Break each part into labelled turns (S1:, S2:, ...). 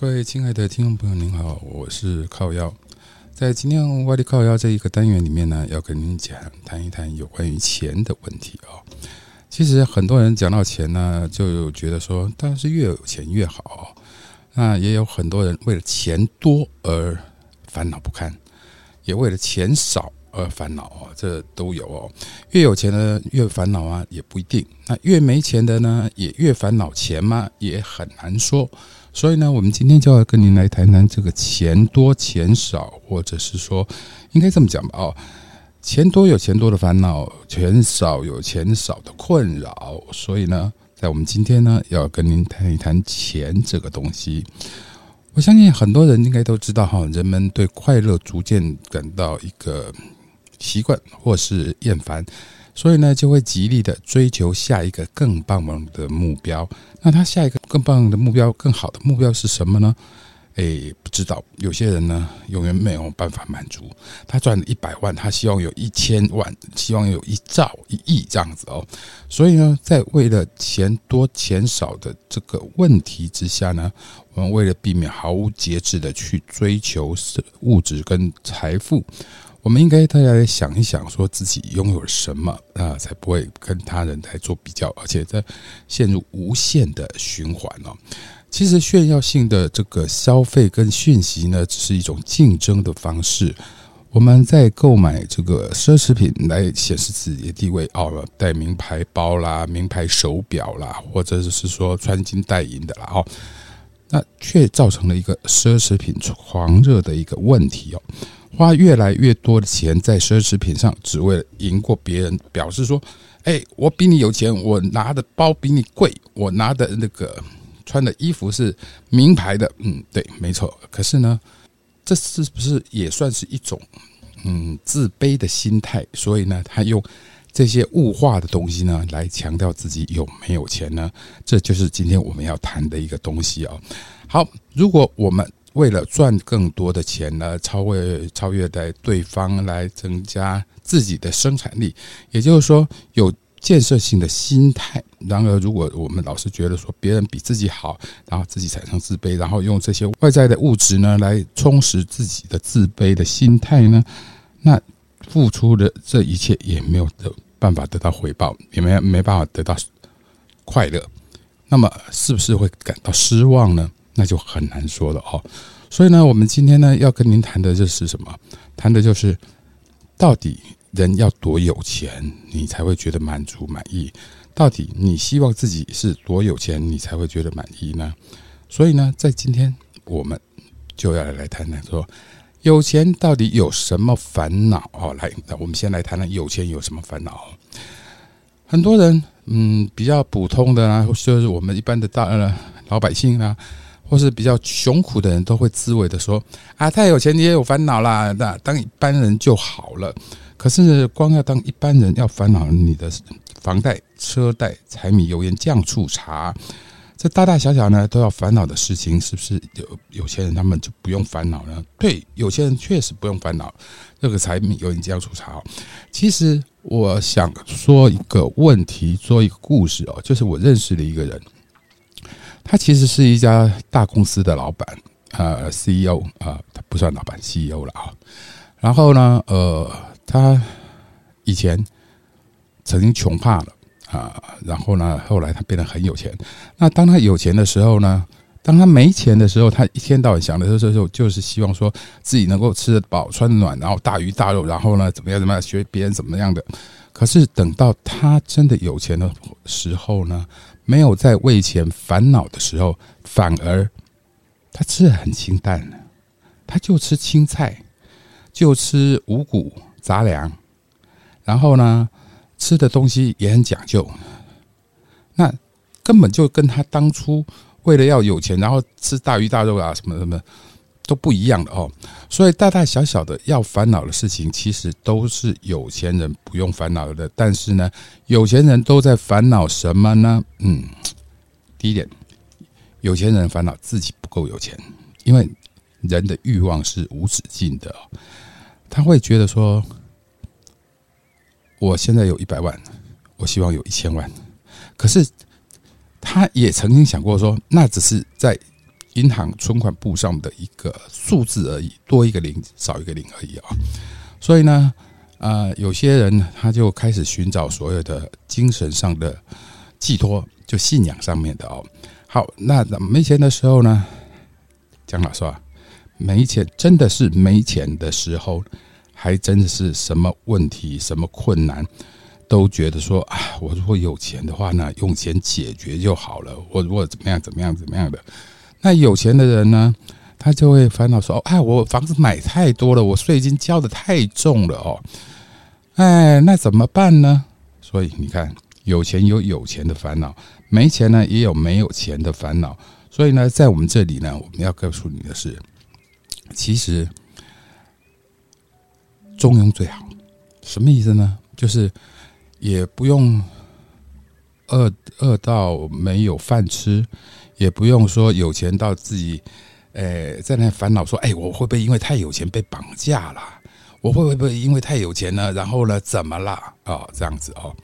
S1: 各位亲爱的听众朋友，您好，我是靠腰。在今天外力靠腰这一个单元里面呢，要跟您讲谈一谈有关于钱的问题哦。其实很多人讲到钱呢，就觉得说，当然是越有钱越好。那也有很多人为了钱多而烦恼不堪，也为了钱少而烦恼哦，这都有哦。越有钱的越烦恼啊，也不一定。那越没钱的呢，也越烦恼钱吗？也很难说。所以呢，我们今天就要跟您来谈谈这个钱多钱少，或者是说，应该这么讲吧？哦，钱多有钱多的烦恼，钱少有钱少的困扰。所以呢，在我们今天呢，要跟您谈一谈钱这个东西。我相信很多人应该都知道哈，人们对快乐逐渐感到一个习惯或是厌烦。所以呢，就会极力的追求下一个更棒的目标。那他下一个更棒的目标、更好的目标是什么呢？诶，不知道。有些人呢，永远没有办法满足。他赚了一百万，他希望有一千万，希望有一兆、一亿这样子哦。所以呢，在为了钱多钱少的这个问题之下呢，我们为了避免毫无节制的去追求物质跟财富。我们应该大家来想一想，说自己拥有什么啊，才不会跟他人来做比较，而且在陷入无限的循环哦。其实炫耀性的这个消费跟讯息呢，只是一种竞争的方式。我们在购买这个奢侈品来显示自己的地位哦，带名牌包啦、名牌手表啦，或者是说穿金戴银的啦哦，那却造成了一个奢侈品狂热的一个问题哦。花越来越多的钱在奢侈品上，只为了赢过别人，表示说：“哎，我比你有钱，我拿的包比你贵，我拿的那个穿的衣服是名牌的。”嗯，对，没错。可是呢，这是不是也算是一种嗯自卑的心态？所以呢，他用这些物化的东西呢，来强调自己有没有钱呢？这就是今天我们要谈的一个东西哦。好，如果我们为了赚更多的钱呢，超越超越在对方来增加自己的生产力，也就是说有建设性的心态。然而，如果我们老是觉得说别人比自己好，然后自己产生自卑，然后用这些外在的物质呢来充实自己的自卑的心态呢，那付出的这一切也没有的办法得到回报，也没没办法得到快乐。那么，是不是会感到失望呢？那就很难说了哦，所以呢，我们今天呢要跟您谈的就是什么？谈的就是到底人要多有钱，你才会觉得满足满意？到底你希望自己是多有钱，你才会觉得满意呢？所以呢，在今天我们就要来谈谈说，有钱到底有什么烦恼？哦，来，那我们先来谈谈有钱有什么烦恼。很多人，嗯，比较普通的啊，就是我们一般的大呃老百姓啊。或是比较穷苦的人都会自慰的说：“啊，太有钱你也有烦恼啦，那当一般人就好了。可是光要当一般人，要烦恼你的房贷、车贷、柴米油盐酱醋茶，这大大小小呢都要烦恼的事情，是不是有有钱人他们就不用烦恼呢？对，有钱人确实不用烦恼这个柴米油盐酱醋茶。其实我想说一个问题，说一个故事哦，就是我认识的一个人。”他其实是一家大公司的老板，呃，CEO 啊，他不算老板，CEO 了啊。然后呢，呃，他以前曾经穷怕了啊，然后呢，后来他变得很有钱。那当他有钱的时候呢，当他没钱的时候，他一天到晚想的时候，就是希望说自己能够吃得饱、穿得暖，然后大鱼大肉，然后呢，怎么样怎么样，学别人怎么样的。可是等到他真的有钱的时候呢？没有在为钱烦恼的时候，反而他吃的很清淡，他就吃青菜，就吃五谷杂粮，然后呢，吃的东西也很讲究，那根本就跟他当初为了要有钱，然后吃大鱼大肉啊什么什么。都不一样的哦，所以大大小小的要烦恼的事情，其实都是有钱人不用烦恼的。但是呢，有钱人都在烦恼什么呢？嗯，第一点，有钱人烦恼自己不够有钱，因为人的欲望是无止境的，他会觉得说，我现在有一百万，我希望有一千万，可是他也曾经想过说，那只是在。银行存款簿上的一个数字而已，多一个零，少一个零而已啊。所以呢，呃，有些人他就开始寻找所有的精神上的寄托，就信仰上面的哦。好，那没钱的时候呢，讲老实话，没钱真的是没钱的时候，还真的是什么问题、什么困难，都觉得说啊，我如果有钱的话呢，用钱解决就好了。我如果怎么样、怎么样、怎么样的，那有钱的人呢？他就会烦恼说：“哦，哎，我房子买太多了，我税金交的太重了哦，哎，那怎么办呢？”所以你看，有钱有有钱的烦恼，没钱呢也有没有钱的烦恼。所以呢，在我们这里呢，我们要告诉你的是，其实中庸最好。什么意思呢？就是也不用饿饿到没有饭吃，也不用说有钱到自己。诶，在那烦恼说：“哎，我会不会因为太有钱被绑架了？我会不会因为太有钱呢？然后呢，怎么了？啊，这样子哦。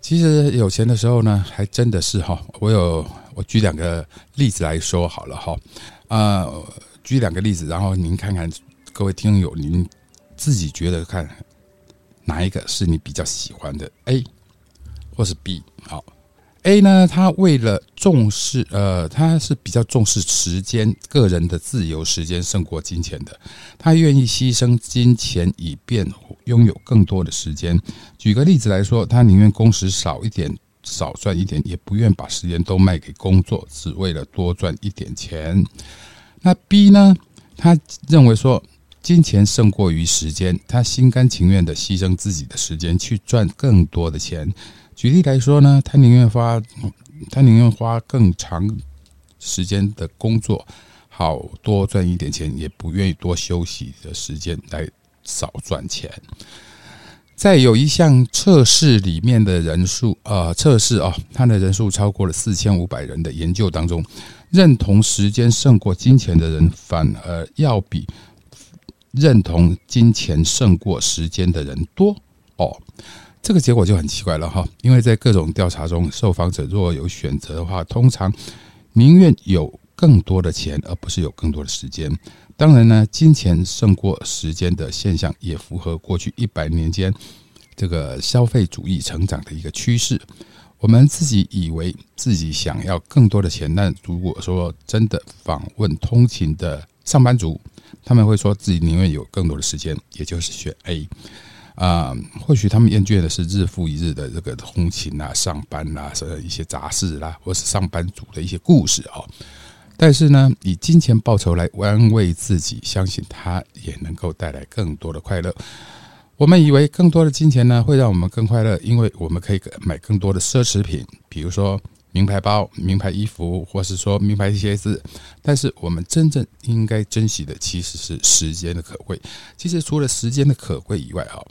S1: 其实有钱的时候呢，还真的是哈。我有我举两个例子来说好了哈。啊，举两个例子，然后您看看各位听友，您自己觉得看哪一个是你比较喜欢的 A 或是 B？好。A 呢，他为了重视，呃，他是比较重视时间，个人的自由时间胜过金钱的，他愿意牺牲金钱以便拥有更多的时间。举个例子来说，他宁愿工时少一点，少赚一点，也不愿把时间都卖给工作，只为了多赚一点钱。那 B 呢，他认为说金钱胜过于时间，他心甘情愿的牺牲自己的时间去赚更多的钱。举例来说呢，他宁愿花，他宁愿花更长时间的工作，好多赚一点钱，也不愿意多休息的时间来少赚钱。在有一项测试里面的人数，呃，测试啊，他的人数超过了四千五百人的研究当中，认同时间胜过金钱的人，反而要比认同金钱胜过时间的人多哦。这个结果就很奇怪了哈，因为在各种调查中，受访者若有选择的话，通常宁愿有更多的钱，而不是有更多的时间。当然呢，金钱胜过时间的现象也符合过去一百年间这个消费主义成长的一个趋势。我们自己以为自己想要更多的钱，但如果说真的访问通勤的上班族，他们会说自己宁愿有更多的时间，也就是选 A。啊，或许他们厌倦的是日复一日的这个通勤啊、上班啦、是一些杂事啦，或是上班族的一些故事哦。但是呢，以金钱报酬来安慰自己，相信它也能够带来更多的快乐。我们以为更多的金钱呢，会让我们更快乐，因为我们可以买更多的奢侈品，比如说名牌包、名牌衣服，或是说名牌鞋子。但是我们真正应该珍惜的，其实是时间的可贵。其实除了时间的可贵以外哈。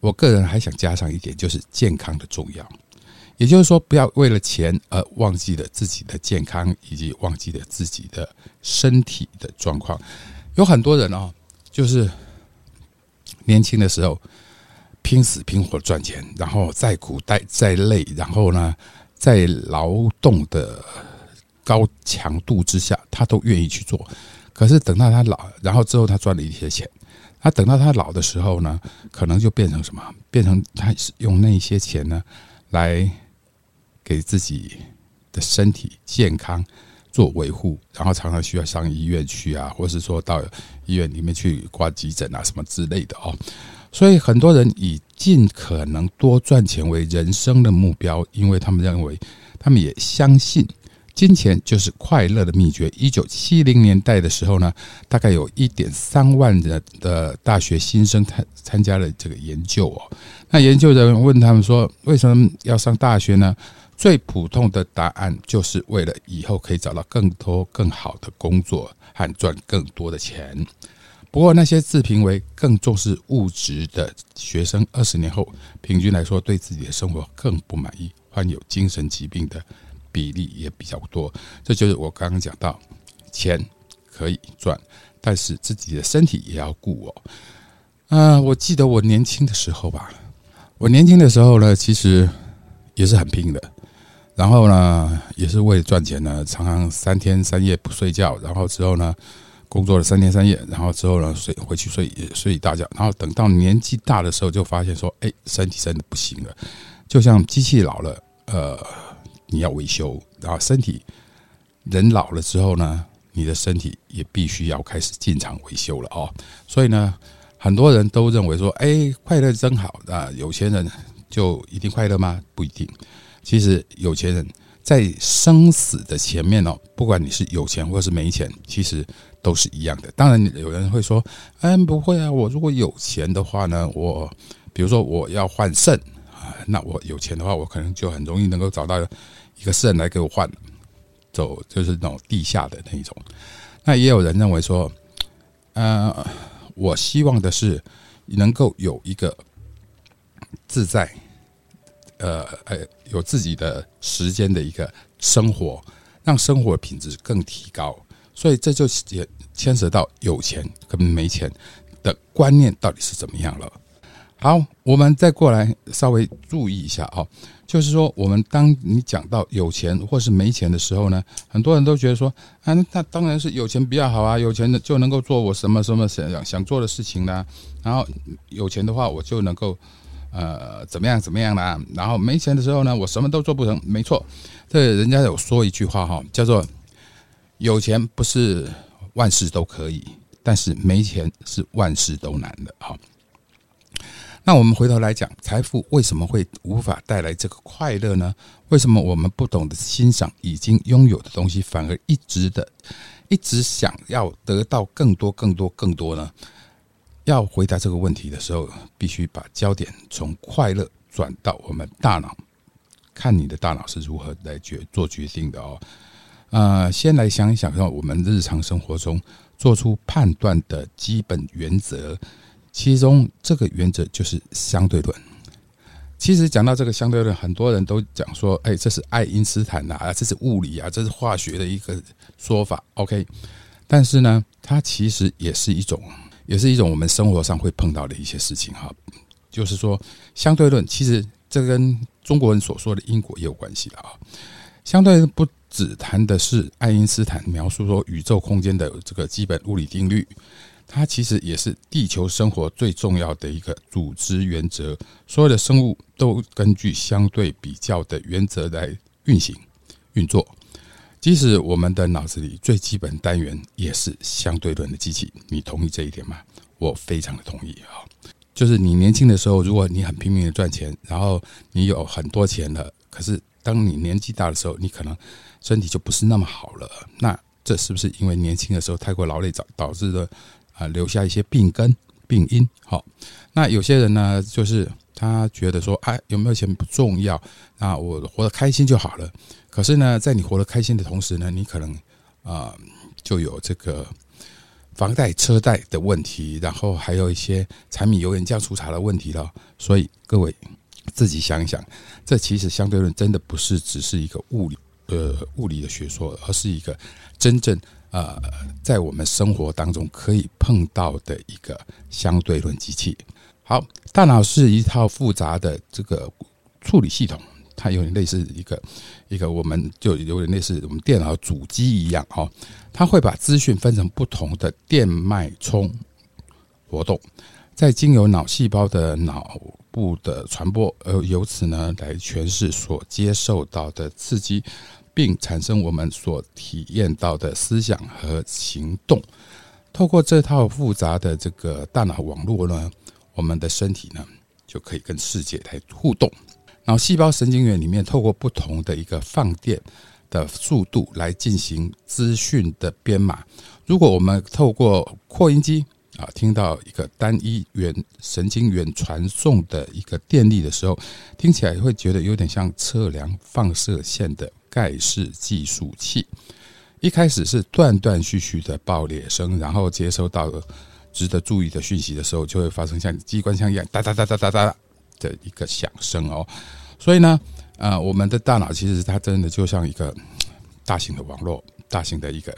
S1: 我个人还想加上一点，就是健康的重要。也就是说，不要为了钱而忘记了自己的健康，以及忘记了自己的身体的状况。有很多人哦，就是年轻的时候拼死拼活赚钱，然后再苦再再累，然后呢，在劳动的高强度之下，他都愿意去做。可是等到他老，然后之后他赚了一些钱。他等到他老的时候呢，可能就变成什么？变成他用那些钱呢，来给自己的身体健康做维护，然后常常需要上医院去啊，或是说到医院里面去挂急诊啊，什么之类的哦。所以很多人以尽可能多赚钱为人生的目标，因为他们认为，他们也相信。金钱就是快乐的秘诀。一九七零年代的时候呢，大概有一点三万人的大学新生参参加了这个研究哦。那研究人员问他们说：“为什么要上大学呢？”最普通的答案就是为了以后可以找到更多更好的工作和赚更多的钱。不过那些自评为更重视物质的学生，二十年后平均来说对自己的生活更不满意，患有精神疾病的。比例也比较多，这就是我刚刚讲到，钱可以赚，但是自己的身体也要顾哦。啊，我记得我年轻的时候吧，我年轻的时候呢，其实也是很拼的。然后呢，也是为了赚钱呢，常常三天三夜不睡觉，然后之后呢，工作了三天三夜，然后之后呢，睡回去睡睡一大觉，然后等到年纪大的时候，就发现说，哎，身体真的不行了，就像机器老了，呃，你要维修，然后身体人老了之后呢，你的身体也必须要开始进场维修了哦。所以呢，很多人都认为说，哎，快乐真好啊，有钱人就一定快乐吗？不一定。其实有钱人在生死的前面哦，不管你是有钱或是没钱，其实都是一样的。当然，有人会说：“嗯，不会啊，我如果有钱的话呢，我比如说我要换肾啊，那我有钱的话，我可能就很容易能够找到一个肾来给我换，走就是那种地下的那一种。”那也有人认为说：“呃，我希望的是能够有一个自在。”呃，呃，有自己的时间的一个生活，让生活品质更提高，所以这就也牵涉到有钱跟没钱的观念到底是怎么样了。好，我们再过来稍微注意一下哦，就是说，我们当你讲到有钱或是没钱的时候呢，很多人都觉得说，啊，那当然是有钱比较好啊，有钱的就能够做我什么什么想想做的事情呢，然后有钱的话，我就能够。呃，怎么样怎么样啦？然后没钱的时候呢，我什么都做不成。没错，这人家有说一句话哈，叫做“有钱不是万事都可以，但是没钱是万事都难的”。哈，那我们回头来讲，财富为什么会无法带来这个快乐呢？为什么我们不懂得欣赏已经拥有的东西，反而一直的一直想要得到更多、更多、更多呢？要回答这个问题的时候，必须把焦点从快乐转到我们大脑，看你的大脑是如何来决做决定的哦。呃，先来想一想，让我们日常生活中做出判断的基本原则，其中这个原则就是相对论。其实讲到这个相对论，很多人都讲说，哎，这是爱因斯坦呐啊，这是物理啊，这是化学的一个说法。OK，但是呢，它其实也是一种。也是一种我们生活上会碰到的一些事情哈，就是说相对论，其实这跟中国人所说的因果也有关系的啊。相对论不只谈的是爱因斯坦描述说宇宙空间的这个基本物理定律，它其实也是地球生活最重要的一个组织原则。所有的生物都根据相对比较的原则来运行运作。即使我们的脑子里最基本单元也是相对论的机器，你同意这一点吗？我非常的同意啊！就是你年轻的时候，如果你很拼命的赚钱，然后你有很多钱了，可是当你年纪大的时候，你可能身体就不是那么好了。那这是不是因为年轻的时候太过劳累导导致的啊？留下一些病根、病因？好，那有些人呢，就是他觉得说，哎，有没有钱不重要，那我活得开心就好了。可是呢，在你活得开心的同时呢，你可能啊就有这个房贷、车贷的问题，然后还有一些柴米油盐酱醋茶的问题了。所以各位自己想一想，这其实相对论真的不是只是一个物理呃物理的学说，而是一个真正呃在我们生活当中可以碰到的一个相对论机器。好，大脑是一套复杂的这个处理系统。它有点类似一个一个，我们就有点类似我们电脑主机一样哦。它会把资讯分成不同的电脉冲活动，在经由脑细胞的脑部的传播，而由此呢来诠释所接受到的刺激，并产生我们所体验到的思想和行动。透过这套复杂的这个大脑网络呢，我们的身体呢就可以跟世界来互动。然后，细胞神经元里面透过不同的一个放电的速度来进行资讯的编码。如果我们透过扩音机啊，听到一个单一元神经元传送的一个电力的时候，听起来会觉得有点像测量放射线的盖世计数器。一开始是断断续续的爆裂声，然后接收到值得注意的讯息的时候，就会发生像机关枪一样哒哒哒哒哒哒。的一个响声哦，所以呢，呃，我们的大脑其实它真的就像一个大型的网络，大型的一个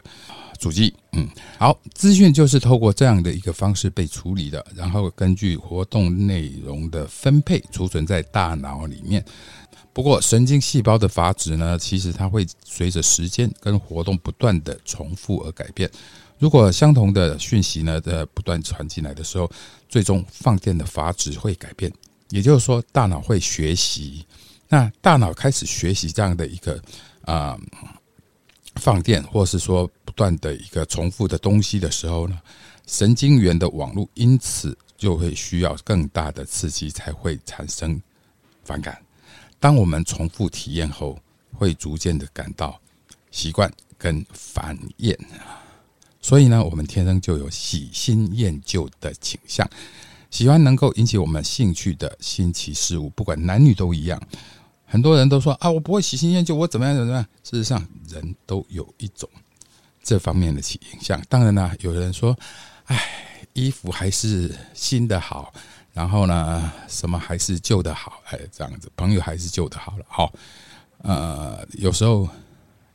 S1: 主机，嗯，好，资讯就是透过这样的一个方式被处理的，然后根据活动内容的分配储存在大脑里面。不过，神经细胞的阀值呢，其实它会随着时间跟活动不断的重复而改变。如果相同的讯息呢，在不断传进来的时候，最终放电的阀值会改变，也就是说，大脑会学习。那大脑开始学习这样的一个啊。放电，或是说不断的一个重复的东西的时候呢，神经元的网络因此就会需要更大的刺激才会产生反感。当我们重复体验后，会逐渐的感到习惯跟烦厌所以呢，我们天生就有喜新厌旧的倾向，喜欢能够引起我们兴趣的新奇事物，不管男女都一样。很多人都说啊，我不会喜新厌旧，我怎么样怎么样？事实上，人都有一种这方面的倾向。当然呢，有人说，哎，衣服还是新的好，然后呢，什么还是旧的好，哎，这样子，朋友还是旧的好了。好，呃，有时候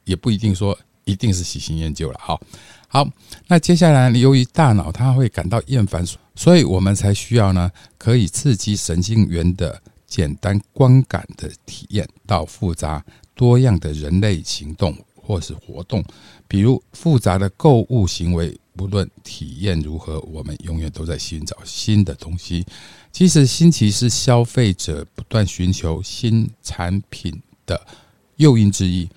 S1: 也不一定说一定是喜新厌旧了。好，好，那接下来由于大脑它会感到厌烦，所以我们才需要呢，可以刺激神经元的。简单观感的体验到复杂多样的人类行动或是活动，比如复杂的购物行为，不论体验如何，我们永远都在寻找新的东西。其实新奇是消费者不断寻求新产品的诱因之一。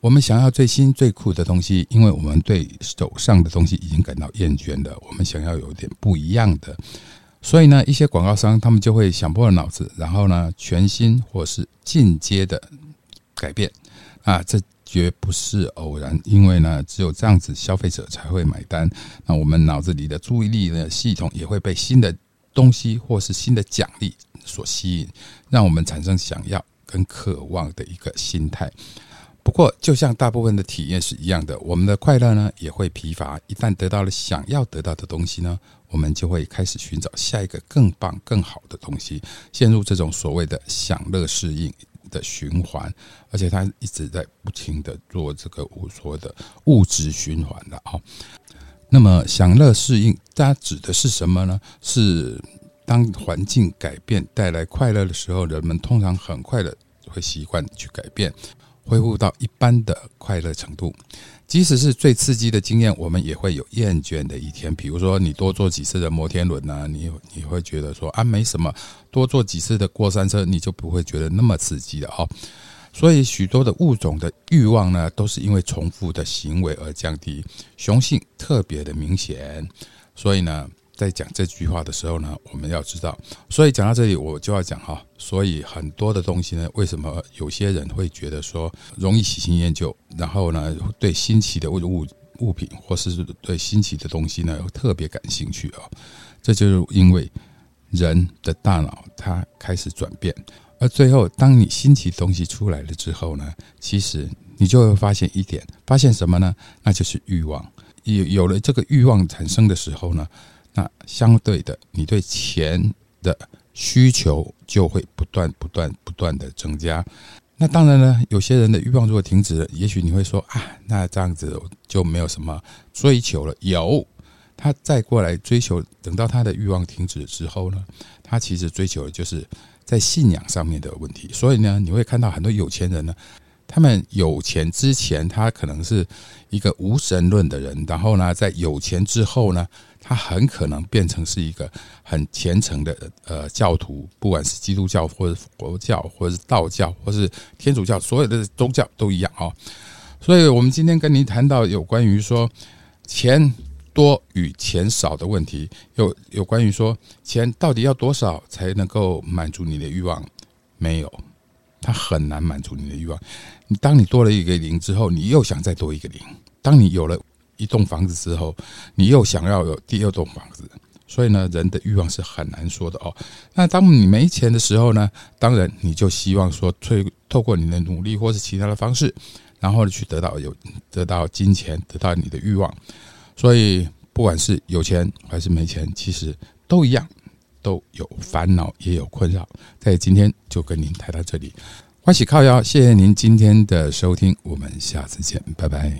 S1: 我们想要最新最酷的东西，因为我们对手上的东西已经感到厌倦了。我们想要有点不一样的。所以呢，一些广告商他们就会想破了脑子，然后呢，全新或是进阶的改变啊，这绝不是偶然，因为呢，只有这样子，消费者才会买单。那我们脑子里的注意力的系统也会被新的东西或是新的奖励所吸引，让我们产生想要跟渴望的一个心态。不过，就像大部分的体验是一样的，我们的快乐呢也会疲乏。一旦得到了想要得到的东西呢，我们就会开始寻找下一个更棒、更好的东西，陷入这种所谓的享乐适应的循环。而且，它一直在不停的做这个我说的物质循环的啊。那么，享乐适应它指的是什么呢？是当环境改变带来快乐的时候，人们通常很快的会习惯去改变。恢复到一般的快乐程度，即使是最刺激的经验，我们也会有厌倦的一天。比如说，你多坐几次的摩天轮呢？你你会觉得说啊，没什么；多坐几次的过山车，你就不会觉得那么刺激了哦。所以，许多的物种的欲望呢，都是因为重复的行为而降低，雄性特别的明显。所以呢。在讲这句话的时候呢，我们要知道，所以讲到这里，我就要讲哈，所以很多的东西呢，为什么有些人会觉得说容易喜新厌旧，然后呢，对新奇的物物物品或是对新奇的东西呢，特别感兴趣啊？这就是因为人的大脑它开始转变，而最后，当你新奇东西出来了之后呢，其实你就会发现一点，发现什么呢？那就是欲望。有有了这个欲望产生的时候呢？那相对的，你对钱的需求就会不断、不断、不断的增加。那当然呢，有些人的欲望如果停止了，也许你会说啊，那这样子就没有什么追求了。有，他再过来追求，等到他的欲望停止之后呢，他其实追求的就是在信仰上面的问题。所以呢，你会看到很多有钱人呢。他们有钱之前，他可能是一个无神论的人，然后呢，在有钱之后呢，他很可能变成是一个很虔诚的呃教徒，不管是基督教或者佛教，或者是道教，或是天主教，所有的宗教都一样哦。所以我们今天跟您谈到有关于说钱多与钱少的问题，有有关于说钱到底要多少才能够满足你的欲望？没有。它很难满足你的欲望。你当你多了一个零之后，你又想再多一个零。当你有了一栋房子之后，你又想要有第二栋房子。所以呢，人的欲望是很难说的哦。那当你没钱的时候呢？当然你就希望说，透过你的努力或是其他的方式，然后去得到有得到金钱，得到你的欲望。所以不管是有钱还是没钱，其实都一样。都有烦恼，也有困扰，在今天就跟您谈到这里，欢喜靠腰，谢谢您今天的收听，我们下次见，拜拜。